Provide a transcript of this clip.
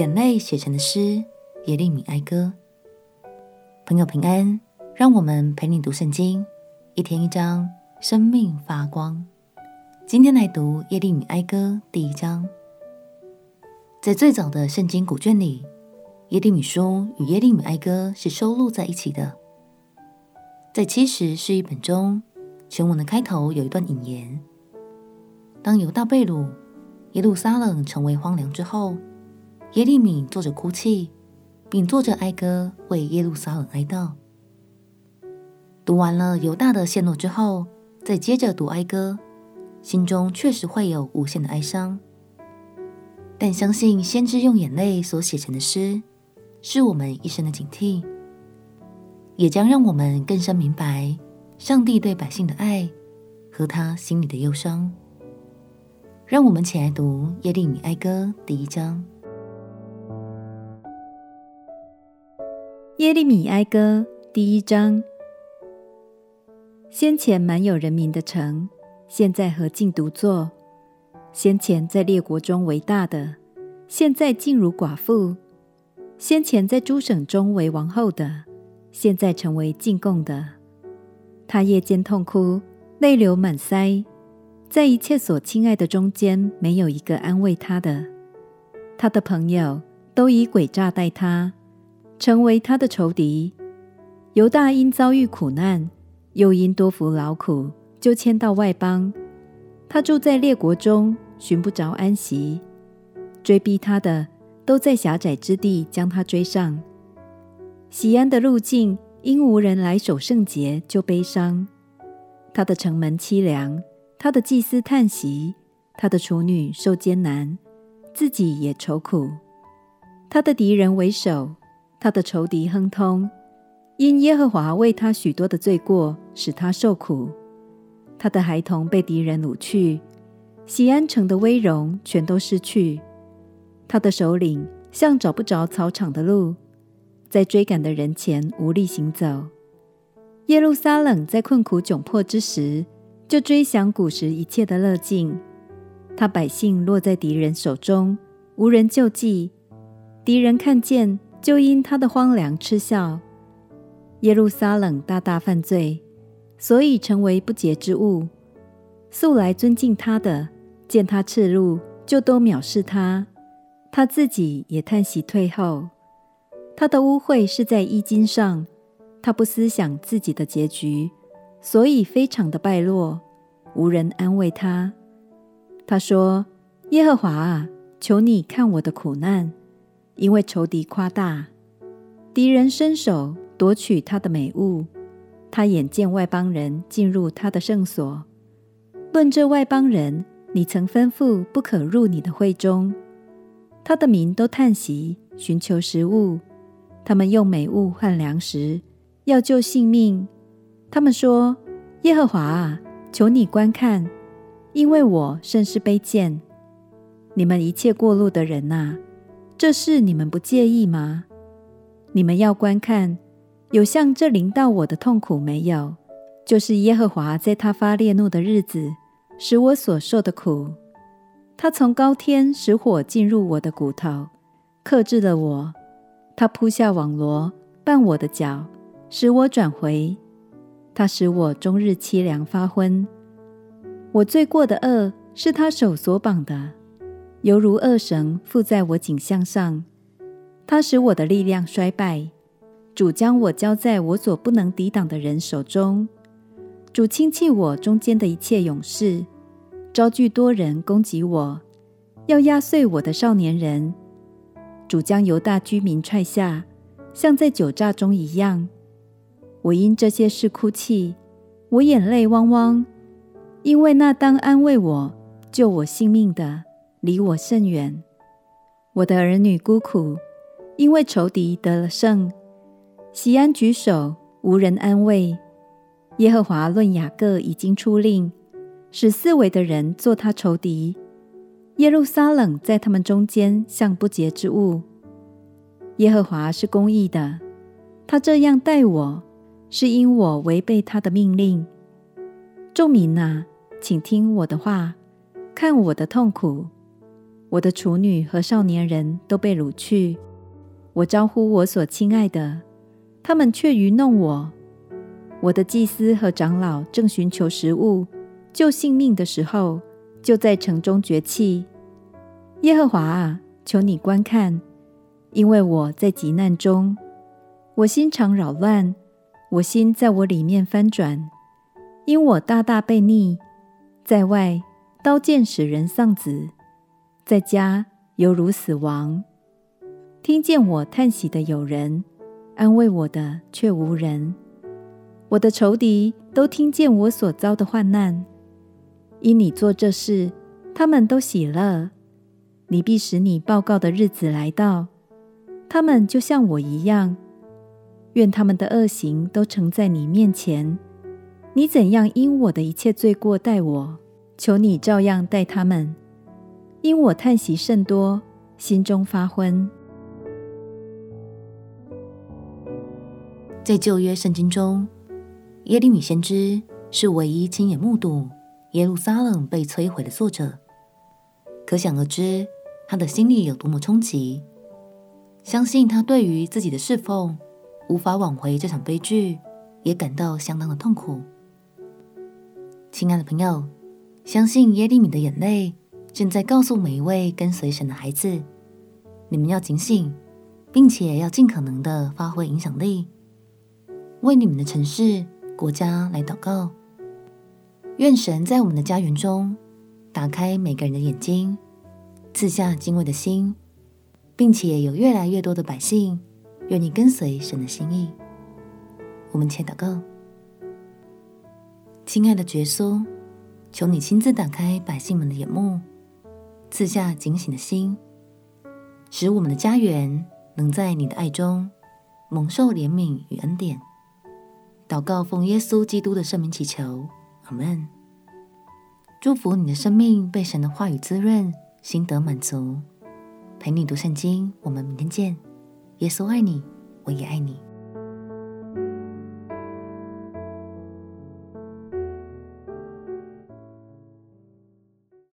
眼泪写成的诗，耶利米哀歌。朋友平安，让我们陪你读圣经，一天一章，生命发光。今天来读耶利米哀歌第一章。在最早的圣经古卷里，耶利米书与耶利米哀歌是收录在一起的。在七十是一本中，全文的开头有一段引言：当犹大被掳，耶路撒冷成为荒凉之后，耶利米坐着哭泣，并坐着哀歌，为耶路撒冷哀悼。读完了犹大的陷落之后，再接着读哀歌，心中确实会有无限的哀伤。但相信先知用眼泪所写成的诗，是我们一生的警惕，也将让我们更深明白上帝对百姓的爱和他心里的忧伤。让我们起来读耶利米哀歌第一章。耶利米哀歌第一章：先前满有人民的城，现在何竟独坐？先前在列国中为大的，现在竟如寡妇；先前在诸省中为王后的，现在成为进贡的。他夜间痛哭，泪流满腮。在一切所亲爱的中间，没有一个安慰他的。他的朋友都以诡诈待他，成为他的仇敌。犹大因遭遇苦难，又因多服劳苦，就迁到外邦。他住在列国中，寻不着安息。追逼他的，都在狭窄之地将他追上。喜安的路径，因无人来守圣节，就悲伤。他的城门凄凉。他的祭司叹息，他的处女受艰难，自己也愁苦。他的敌人为首，他的仇敌亨通，因耶和华为他许多的罪过，使他受苦。他的孩童被敌人掳去，西安城的威荣全都失去。他的首领像找不着草场的鹿，在追赶的人前无力行走。耶路撒冷在困苦窘迫之时，就追想古时一切的乐境，他百姓落在敌人手中，无人救济。敌人看见，就因他的荒凉嗤笑。耶路撒冷大大犯罪，所以成为不洁之物。素来尊敬他的，见他赤露，就都藐视他。他自己也叹息退后。他的污秽是在衣襟上，他不思想自己的结局。所以非常的败落，无人安慰他。他说：“耶和华啊，求你看我的苦难，因为仇敌夸大，敌人伸手夺取他的美物。他眼见外邦人进入他的圣所，论这外邦人，你曾吩咐不可入你的会中。他的民都叹息，寻求食物，他们用美物换粮食，要救性命。”他们说：“耶和华啊，求你观看，因为我甚是卑贱。你们一切过路的人呐，这事你们不介意吗？你们要观看，有像这临到我的痛苦没有？就是耶和华在他发烈怒的日子，使我所受的苦。他从高天使火进入我的骨头，克制了我。他铺下网罗，绊我的脚，使我转回。”他使我终日凄凉发昏，我罪过的恶是他手所绑的，犹如恶绳附在我颈项上。他使我的力量衰败，主将我交在我所不能抵挡的人手中。主轻弃我中间的一切勇士，招聚多人攻击我，要压碎我的少年人。主将犹大居民踹下，像在酒醡中一样。我因这些事哭泣，我眼泪汪汪，因为那当安慰我、救我性命的离我甚远。我的儿女孤苦，因为仇敌得了胜。喜安举手，无人安慰。耶和华论雅各已经出令，使四围的人做他仇敌。耶路撒冷在他们中间像不洁之物。耶和华是公义的，他这样待我。是因我违背他的命令。众民啊，请听我的话，看我的痛苦。我的处女和少年人都被掳去。我招呼我所亲爱的，他们却愚弄我。我的祭司和长老正寻求食物、救性命的时候，就在城中绝气。耶和华啊，求你观看，因为我在急难中，我心常扰乱，我心在我里面翻转，因我大大被逆，在外刀剑使人丧子，在家犹如死亡。听见我叹息的有人，安慰我的却无人。我的仇敌都听见我所遭的患难，因你做这事，他们都喜乐。你必使你报告的日子来到，他们就像我一样。愿他们的恶行都呈在你面前。你怎样因我的一切罪过待我，求你照样待他们。因我叹息甚多，心中发昏。在旧约圣经中，耶利米先知是唯一亲眼目睹耶路撒冷被摧毁的作者，可想而知他的心里有多么冲击。相信他对于自己的侍奉无法挽回这场悲剧，也感到相当的痛苦。亲爱的朋友，相信耶利米的眼泪正在告诉每一位跟随神的孩子：你们要警醒，并且要尽可能的发挥影响力。为你们的城市、国家来祷告，愿神在我们的家园中打开每个人的眼睛，赐下敬畏的心，并且有越来越多的百姓愿意跟随神的心意。我们且祷告，亲爱的耶稣，求你亲自打开百姓们的眼目，赐下警醒的心，使我们的家园能在你的爱中蒙受怜悯与恩典。祷告奉耶稣基督的圣名祈求，阿门。祝福你的生命被神的话语滋润，心得满足。陪你读圣经，我们明天见。耶稣爱你，我也爱你。